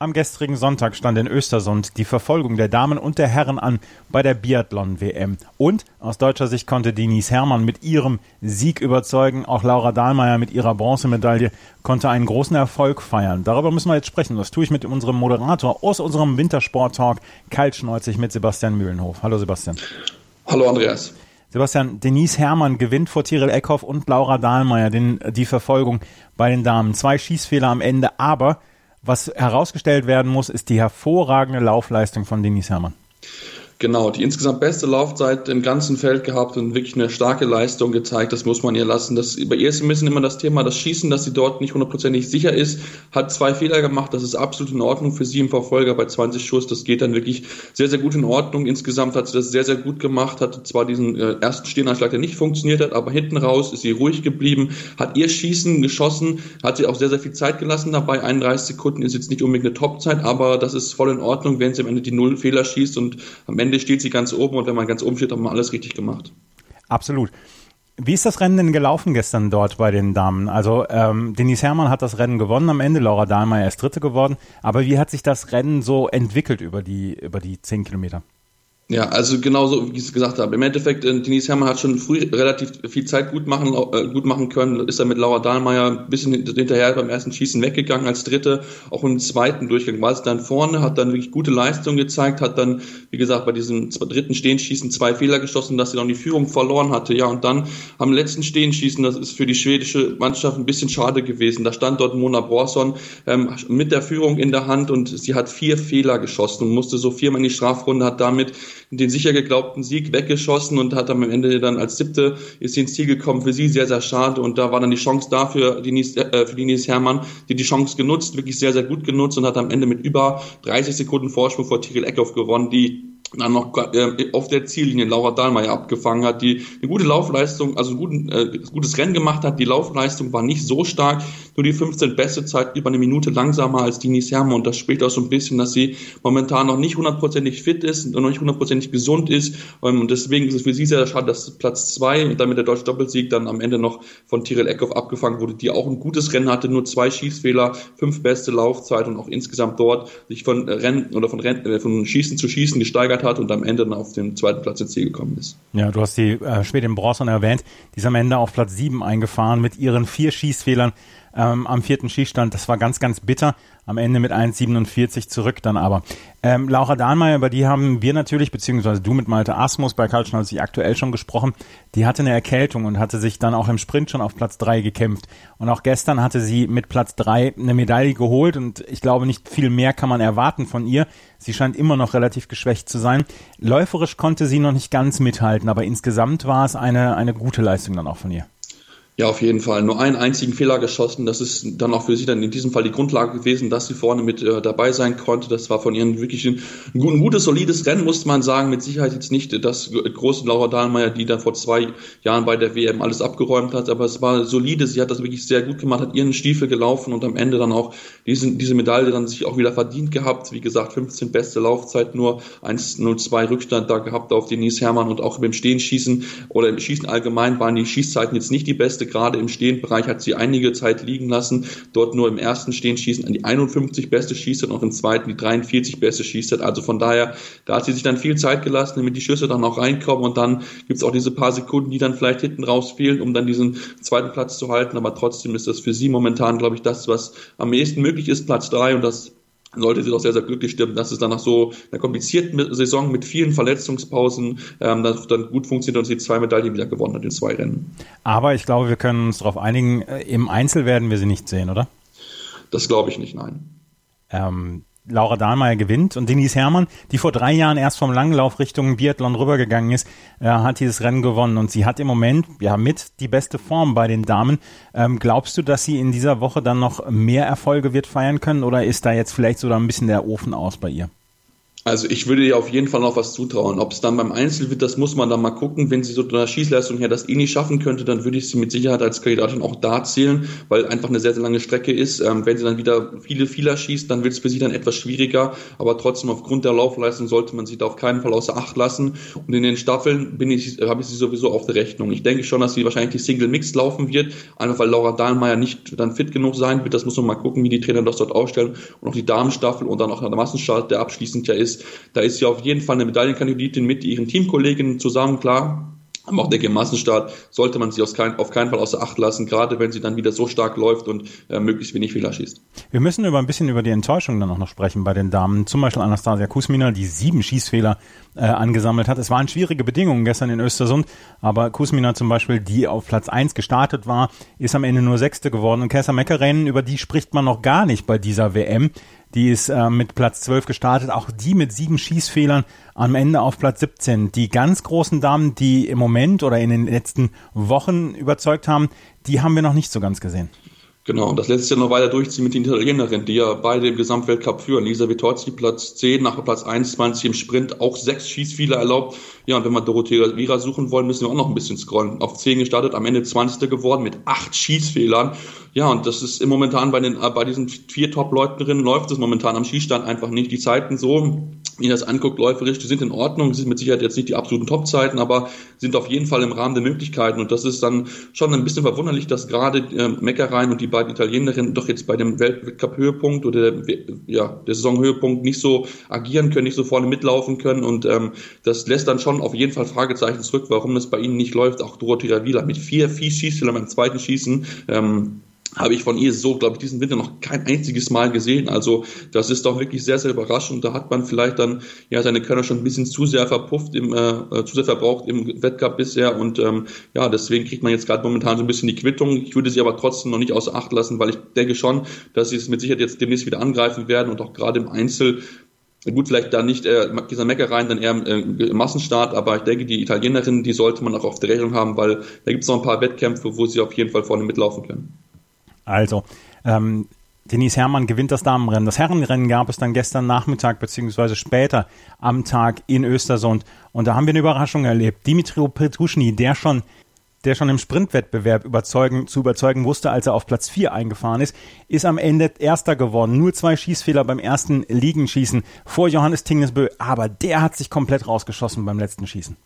Am gestrigen Sonntag stand in Östersund die Verfolgung der Damen und der Herren an bei der Biathlon-WM. Und aus deutscher Sicht konnte Denise Herrmann mit ihrem Sieg überzeugen. Auch Laura Dahlmeier mit ihrer Bronzemedaille konnte einen großen Erfolg feiern. Darüber müssen wir jetzt sprechen. Das tue ich mit unserem Moderator aus unserem Wintersport-Talk kaltschneuzig mit Sebastian Mühlenhof. Hallo Sebastian. Hallo Andreas. Sebastian, Denise Herrmann gewinnt vor Tiril Eckhoff und Laura Dahlmeier den, die Verfolgung bei den Damen. Zwei Schießfehler am Ende, aber was herausgestellt werden muss, ist die hervorragende Laufleistung von Denise Herrmann. Genau, die insgesamt beste Laufzeit im ganzen Feld gehabt und wirklich eine starke Leistung gezeigt. Das muss man ihr lassen. Das, bei ihr ist ein bisschen immer das Thema, das Schießen, dass sie dort nicht hundertprozentig sicher ist. Hat zwei Fehler gemacht. Das ist absolut in Ordnung für sie im Verfolger bei 20 Schuss. Das geht dann wirklich sehr, sehr gut in Ordnung. Insgesamt hat sie das sehr, sehr gut gemacht. Hat zwar diesen äh, ersten Stehenanschlag, der nicht funktioniert hat, aber hinten raus ist sie ruhig geblieben. Hat ihr Schießen geschossen. Hat sie auch sehr, sehr viel Zeit gelassen dabei. 31 Sekunden ist jetzt nicht unbedingt eine Topzeit, aber das ist voll in Ordnung, wenn sie am Ende die Null Fehler schießt und am Ende Ende steht sie ganz oben und wenn man ganz oben steht, hat man alles richtig gemacht. Absolut. Wie ist das Rennen denn gelaufen gestern dort bei den Damen? Also ähm, Denise Herrmann hat das Rennen gewonnen am Ende, Laura Dahlmeier ist Dritte geworden. Aber wie hat sich das Rennen so entwickelt über die über die zehn Kilometer? Ja, also genauso wie ich es gesagt habe. Im Endeffekt, äh, Denise Herrmann hat schon früh relativ viel Zeit gut machen, äh, gut machen können, ist dann mit Laura Dahlmeier ein bisschen hinterher beim ersten Schießen weggegangen als Dritte. Auch im zweiten Durchgang war es dann vorne, hat dann wirklich gute Leistung gezeigt, hat dann, wie gesagt, bei diesem dritten Stehenschießen zwei Fehler geschossen, dass sie dann die Führung verloren hatte. Ja, und dann am letzten Stehenschießen, das ist für die schwedische Mannschaft ein bisschen schade gewesen. Da stand dort Mona Borson ähm, mit der Führung in der Hand und sie hat vier Fehler geschossen und musste so viermal in die Strafrunde, hat damit den sicher geglaubten Sieg weggeschossen und hat am Ende dann als siebte ist sie ins Ziel gekommen. Für sie sehr, sehr schade und da war dann die Chance dafür, Denise, äh, für Denise Herrmann, die die Chance genutzt, wirklich sehr, sehr gut genutzt und hat am Ende mit über 30 Sekunden Vorsprung vor Tiril Eckhoff gewonnen, die dann noch äh, auf der Ziellinie Laura Dahlmeier abgefangen hat, die eine gute Laufleistung, also ein äh, gutes Rennen gemacht hat. Die Laufleistung war nicht so stark, nur die 15 beste Zeit über eine Minute langsamer als Dini Hermann und das spricht auch so ein bisschen, dass sie momentan noch nicht hundertprozentig fit ist und noch nicht hundertprozentig gesund ist ähm, und deswegen ist es für sie sehr schade, dass Platz zwei und damit der deutsche Doppelsieg dann am Ende noch von Tirel Eckhoff abgefangen wurde, die auch ein gutes Rennen hatte, nur zwei Schießfehler, fünf beste Laufzeit und auch insgesamt dort sich von Rennen oder von Rennen, äh, von Schießen zu Schießen gesteigert hat und am Ende dann auf den zweiten Platz ins Ziel gekommen ist. Ja, du hast die äh, Schwedin Bronson erwähnt. Die ist am Ende auf Platz sieben eingefahren mit ihren vier Schießfehlern ähm, am vierten Schießstand. Das war ganz, ganz bitter. Am Ende mit 1,47 zurück dann aber. Ähm, Laura Dahlmeier, über die haben wir natürlich, beziehungsweise du mit Malte Asmus bei Karl Schnauze aktuell schon gesprochen. Die hatte eine Erkältung und hatte sich dann auch im Sprint schon auf Platz drei gekämpft. Und auch gestern hatte sie mit Platz drei eine Medaille geholt und ich glaube, nicht viel mehr kann man erwarten von ihr. Sie scheint immer noch relativ geschwächt zu sein. Läuferisch konnte sie noch nicht ganz mithalten, aber insgesamt war es eine, eine gute Leistung dann auch von ihr. Ja, auf jeden Fall. Nur einen einzigen Fehler geschossen. Das ist dann auch für sie dann in diesem Fall die Grundlage gewesen, dass sie vorne mit äh, dabei sein konnte. Das war von ihnen wirklich ein, ein, gutes, solides Rennen, muss man sagen. Mit Sicherheit jetzt nicht das große Laura Dahlmeier, die dann vor zwei Jahren bei der WM alles abgeräumt hat. Aber es war solide. Sie hat das wirklich sehr gut gemacht, hat ihren Stiefel gelaufen und am Ende dann auch diesen, diese Medaille dann sich auch wieder verdient gehabt. Wie gesagt, 15 beste Laufzeit, nur 1-0-2 Rückstand da gehabt auf Denise Hermann und auch beim Stehenschießen oder im Schießen allgemein waren die Schießzeiten jetzt nicht die beste gerade im Stehenbereich hat sie einige Zeit liegen lassen. Dort nur im ersten Stehenschießen an die 51 beste schießt und im zweiten die 43 beste schießt. Also von daher, da hat sie sich dann viel Zeit gelassen, damit die Schüsse dann auch reinkommen und dann gibt es auch diese paar Sekunden, die dann vielleicht hinten raus fehlen, um dann diesen zweiten Platz zu halten. Aber trotzdem ist das für sie momentan, glaube ich, das, was am ehesten möglich ist, Platz drei und das sollte sie doch sehr, sehr glücklich stimmen, dass es dann nach so einer komplizierten Saison mit vielen Verletzungspausen ähm, dann, dann gut funktioniert und sie zwei Medaillen wieder gewonnen hat in zwei Rennen. Aber ich glaube, wir können uns darauf einigen, äh, im Einzel werden wir sie nicht sehen, oder? Das glaube ich nicht, nein. Ähm, Laura Dahlmeier gewinnt und Denise Herrmann, die vor drei Jahren erst vom Langlauf Richtung Biathlon rübergegangen ist, äh, hat dieses Rennen gewonnen und sie hat im Moment ja mit die beste Form bei den Damen. Ähm, glaubst du, dass sie in dieser Woche dann noch mehr Erfolge wird feiern können oder ist da jetzt vielleicht so ein bisschen der Ofen aus bei ihr? Also ich würde ihr auf jeden Fall noch was zutrauen. Ob es dann beim Einzel wird, das muss man dann mal gucken. Wenn sie so einer Schießleistung her das eh nicht schaffen könnte, dann würde ich sie mit Sicherheit als Kandidatin auch da zählen, weil einfach eine sehr, sehr lange Strecke ist. Ähm, wenn sie dann wieder viele Fehler schießt, dann wird es für sie dann etwas schwieriger. Aber trotzdem aufgrund der Laufleistung sollte man sie da auf keinen Fall außer Acht lassen. Und in den Staffeln bin ich, habe ich sie sowieso auf der Rechnung. Ich denke schon, dass sie wahrscheinlich die Single Mix laufen wird, einfach weil Laura Dahlmeier nicht dann fit genug sein wird. Das muss man mal gucken, wie die Trainer das dort aufstellen. Und auch die Damenstaffel und dann auch der Massenstart, der abschließend ja ist da ist sie auf jeden Fall eine Medaillenkandidatin mit ihren Teamkolleginnen zusammen, klar. Aber auch denke, im Massenstart sollte man sie kein, auf keinen Fall außer Acht lassen, gerade wenn sie dann wieder so stark läuft und äh, möglichst wenig Fehler schießt. Wir müssen über ein bisschen über die Enttäuschung dann auch noch sprechen bei den Damen. Zum Beispiel Anastasia Kusmina, die sieben Schießfehler äh, angesammelt hat. Es waren schwierige Bedingungen gestern in Östersund, aber Kusmina zum Beispiel, die auf Platz eins gestartet war, ist am Ende nur Sechste geworden. Und Kessa Meckerrennen, über die spricht man noch gar nicht bei dieser WM. Die ist äh, mit Platz 12 gestartet, auch die mit sieben Schießfehlern am Ende auf Platz 17. Die ganz großen Damen, die im Moment oder in den letzten Wochen überzeugt haben, die haben wir noch nicht so ganz gesehen. Genau, und das lässt sich ja noch weiter durchziehen mit den Italienerinnen, die ja beide im Gesamtweltcup führen. Lisa Vitozzi Platz 10, nach Platz 21 im Sprint, auch sechs Schießfehler erlaubt. Ja, und wenn wir Dorothea Vira suchen wollen, müssen wir auch noch ein bisschen scrollen. Auf 10 gestartet, am Ende 20. geworden mit acht Schießfehlern. Ja, und das ist im momentan bei den, bei diesen vier Top-Leuten läuft es momentan am Schießstand einfach nicht. Die Zeiten so, wie ihr das anguckt, läuferisch, die sind in Ordnung, sind mit Sicherheit jetzt nicht die absoluten Top-Zeiten, aber sind auf jeden Fall im Rahmen der Möglichkeiten. Und das ist dann schon ein bisschen verwunderlich, dass gerade äh, Meckereien und die beiden Italienerinnen doch jetzt bei dem Weltcup-Höhepunkt oder der, ja, der Saisonhöhepunkt nicht so agieren können, nicht so vorne mitlaufen können. Und ähm, das lässt dann schon auf jeden Fall Fragezeichen zurück, warum das bei ihnen nicht läuft. Auch Dorothea Wieler mit vier Schießfehlern beim zweiten Schießen. Ähm, habe ich von ihr so, glaube ich, diesen Winter noch kein einziges Mal gesehen. Also das ist doch wirklich sehr, sehr überraschend. Da hat man vielleicht dann ja seine Körner schon ein bisschen zu sehr verpufft, im, äh, äh, zu sehr verbraucht im Wettkampf bisher. Und ähm, ja, deswegen kriegt man jetzt gerade momentan so ein bisschen die Quittung. Ich würde sie aber trotzdem noch nicht außer Acht lassen, weil ich denke schon, dass sie es mit Sicherheit jetzt demnächst wieder angreifen werden und auch gerade im Einzel Gut, vielleicht da nicht äh, dieser Meckereien, dann eher äh, im Massenstart, aber ich denke, die Italienerinnen, die sollte man auch auf der Rechnung haben, weil da gibt es noch ein paar Wettkämpfe, wo sie auf jeden Fall vorne mitlaufen können. Also, ähm, Denise Herrmann gewinnt das Damenrennen. Das Herrenrennen gab es dann gestern Nachmittag beziehungsweise später am Tag in Östersund. Und da haben wir eine Überraschung erlebt. Dimitri Petruschny, der schon, der schon im Sprintwettbewerb überzeugen, zu überzeugen wusste, als er auf Platz 4 eingefahren ist, ist am Ende Erster geworden. Nur zwei Schießfehler beim ersten Liegenschießen vor Johannes Tingesbö. Aber der hat sich komplett rausgeschossen beim letzten Schießen.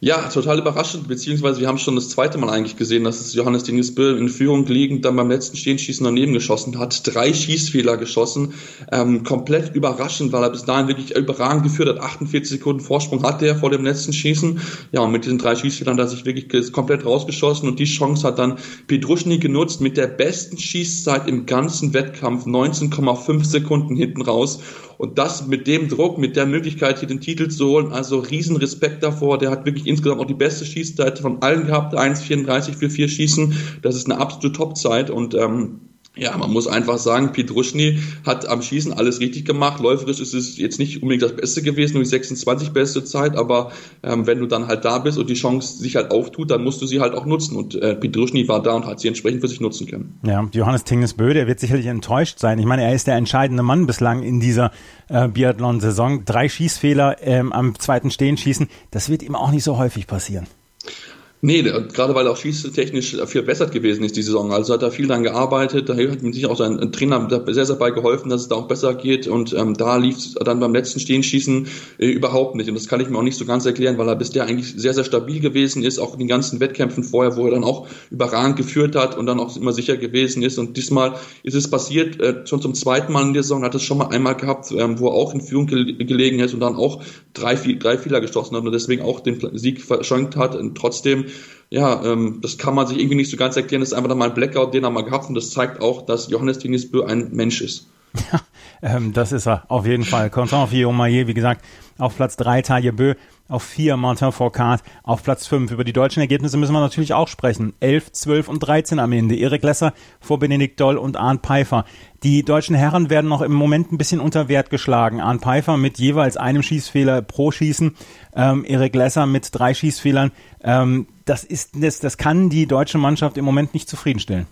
Ja, total überraschend, beziehungsweise wir haben schon das zweite Mal eigentlich gesehen, dass es Johannes Dingesbö in Führung liegend dann beim letzten Stehenschießen daneben geschossen hat, drei Schießfehler geschossen, ähm, komplett überraschend, weil er bis dahin wirklich überragend geführt hat, 48 Sekunden Vorsprung hatte er vor dem letzten Schießen, ja, und mit diesen drei Schießfehlern hat er sich wirklich komplett rausgeschossen. Und die Chance hat dann Petruschny genutzt mit der besten Schießzeit im ganzen Wettkampf, 19,5 Sekunden hinten raus und das mit dem Druck, mit der Möglichkeit, hier den Titel zu holen, also riesen Respekt davor. Der hat wirklich insgesamt auch die beste Schießzeit von allen gehabt, 1,34 für vier Schießen. Das ist eine absolute Topzeit und ähm, ja, man muss einfach sagen, Petruschny hat am Schießen alles richtig gemacht. Läuferisch ist es jetzt nicht unbedingt das Beste gewesen, nur die 26 beste Zeit, aber ähm, wenn du dann halt da bist und die Chance sich halt auftut, dann musst du sie halt auch nutzen. Und äh, Petruschny war da und hat sie entsprechend für sich nutzen können. Ja, Johannes Tingesbö, der wird sicherlich enttäuscht sein. Ich meine, er ist der entscheidende Mann bislang in dieser äh, Biathlon-Saison. Drei Schießfehler ähm, am zweiten Stehenschießen, das wird ihm auch nicht so häufig passieren. Nee, gerade weil er auch schießtechnisch viel verbessert gewesen ist die Saison. Also hat er viel daran gearbeitet, da hat mir sicher auch sein Trainer sehr, sehr bei geholfen, dass es da auch besser geht. Und ähm, da lief es dann beim letzten Stehenschießen äh, überhaupt nicht. Und das kann ich mir auch nicht so ganz erklären, weil er bisher eigentlich sehr, sehr stabil gewesen ist, auch in den ganzen Wettkämpfen vorher, wo er dann auch überragend geführt hat und dann auch immer sicher gewesen ist. Und diesmal ist es passiert, äh, schon zum zweiten Mal in der Saison, hat es schon mal einmal gehabt, ähm, wo er auch in Führung ge gelegen ist und dann auch drei, drei Fehler gestoßen hat und deswegen auch den Sieg verschenkt hat. Und trotzdem ja, ähm, das kann man sich irgendwie nicht so ganz erklären. Das ist einfach mal ein Blackout, den er mal gehabt und das zeigt auch, dass Johannes Tingesbö ein Mensch ist. Ja, Ähm, das ist er auf jeden Fall. Content Maillet, wie gesagt, auf Platz 3 Taille Bö, auf 4 Martin Fourcade, auf Platz 5. Über die deutschen Ergebnisse müssen wir natürlich auch sprechen. 11, 12 und 13 am Ende. Erik Lesser vor Benedikt Doll und Arndt Pfeiffer. Die deutschen Herren werden noch im Moment ein bisschen unter Wert geschlagen. Arndt Pfeiffer mit jeweils einem Schießfehler pro Schießen. Ähm, Erik Lesser mit drei Schießfehlern. Ähm, das ist, das, das kann die deutsche Mannschaft im Moment nicht zufriedenstellen.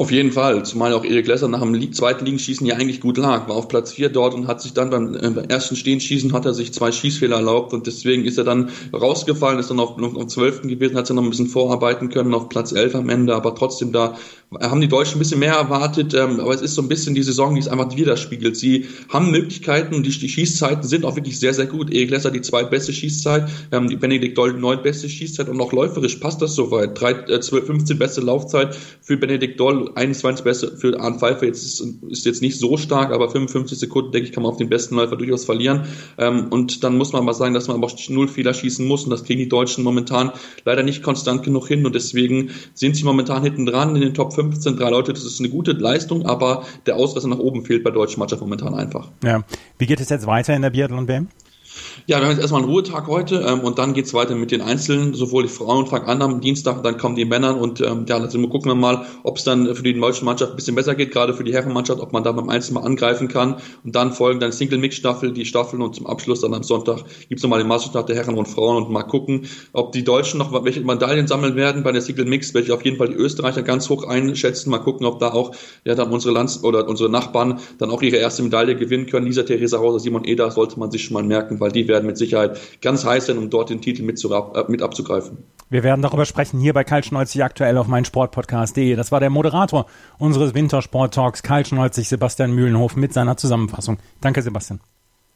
Auf jeden Fall, zumal auch Erik Lesser nach dem zweiten Liegenschießen ja eigentlich gut lag, war auf Platz 4 dort und hat sich dann beim, äh, beim ersten Stehenschießen hat er sich zwei Schießfehler erlaubt und deswegen ist er dann rausgefallen, ist dann auf, auf, auf 12. gewesen, hat sich noch ein bisschen vorarbeiten können auf Platz 11 am Ende, aber trotzdem da haben die Deutschen ein bisschen mehr erwartet, ähm, aber es ist so ein bisschen die Saison, die es einfach widerspiegelt. Sie haben Möglichkeiten, die, die Schießzeiten sind auch wirklich sehr, sehr gut. Erik Lesser die zweitbeste Schießzeit, ähm, die Benedikt Doll neuntbeste Schießzeit und auch läuferisch passt das soweit. Drei, äh, 12, 15 beste Laufzeit für Benedikt Doll, 21 beste für Arndt Pfeiffer. Jetzt ist, ist jetzt nicht so stark, aber 55 Sekunden, denke ich, kann man auf den besten Läufer durchaus verlieren. Ähm, und dann muss man mal sagen, dass man aber auch null Fehler schießen muss und das kriegen die Deutschen momentan leider nicht konstant genug hin und deswegen sind sie momentan hinten dran in den Top 5 15, drei Leute, das ist eine gute Leistung, aber der Ausreißer nach oben fehlt bei deutschen Mannschaft momentan einfach. Ja. Wie geht es jetzt weiter in der Biathlon-WM? Ja, wir haben jetzt erstmal einen Ruhetag heute ähm, und dann geht's weiter mit den Einzelnen, sowohl die Frauen fangen an am Dienstag, dann kommen die Männer und ähm, ja, also gucken wir mal, ob es dann für die deutsche Mannschaft ein bisschen besser geht, gerade für die Herrenmannschaft, ob man da beim Einzel mal angreifen kann und dann folgen dann Single-Mix-Staffel, die Staffeln und zum Abschluss dann am Sonntag gibt's nochmal den Meisterstab der Herren und Frauen und mal gucken, ob die Deutschen noch welche Medaillen sammeln werden bei der Single-Mix, welche auf jeden Fall die Österreicher ganz hoch einschätzen, mal gucken, ob da auch ja dann unsere Lands- oder unsere Nachbarn dann auch ihre erste Medaille gewinnen können. Lisa Theresa Hauser, Simon Eder sollte man sich schon mal merken, weil die werden mit Sicherheit ganz heiß sein, um dort den Titel mit, zu, äh, mit abzugreifen. Wir werden darüber sprechen hier bei Karl Schnolzig aktuell auf meinsportpodcast.de. Das war der Moderator unseres Wintersport-Talks, Karl Schnolzig, Sebastian Mühlenhof mit seiner Zusammenfassung. Danke, Sebastian.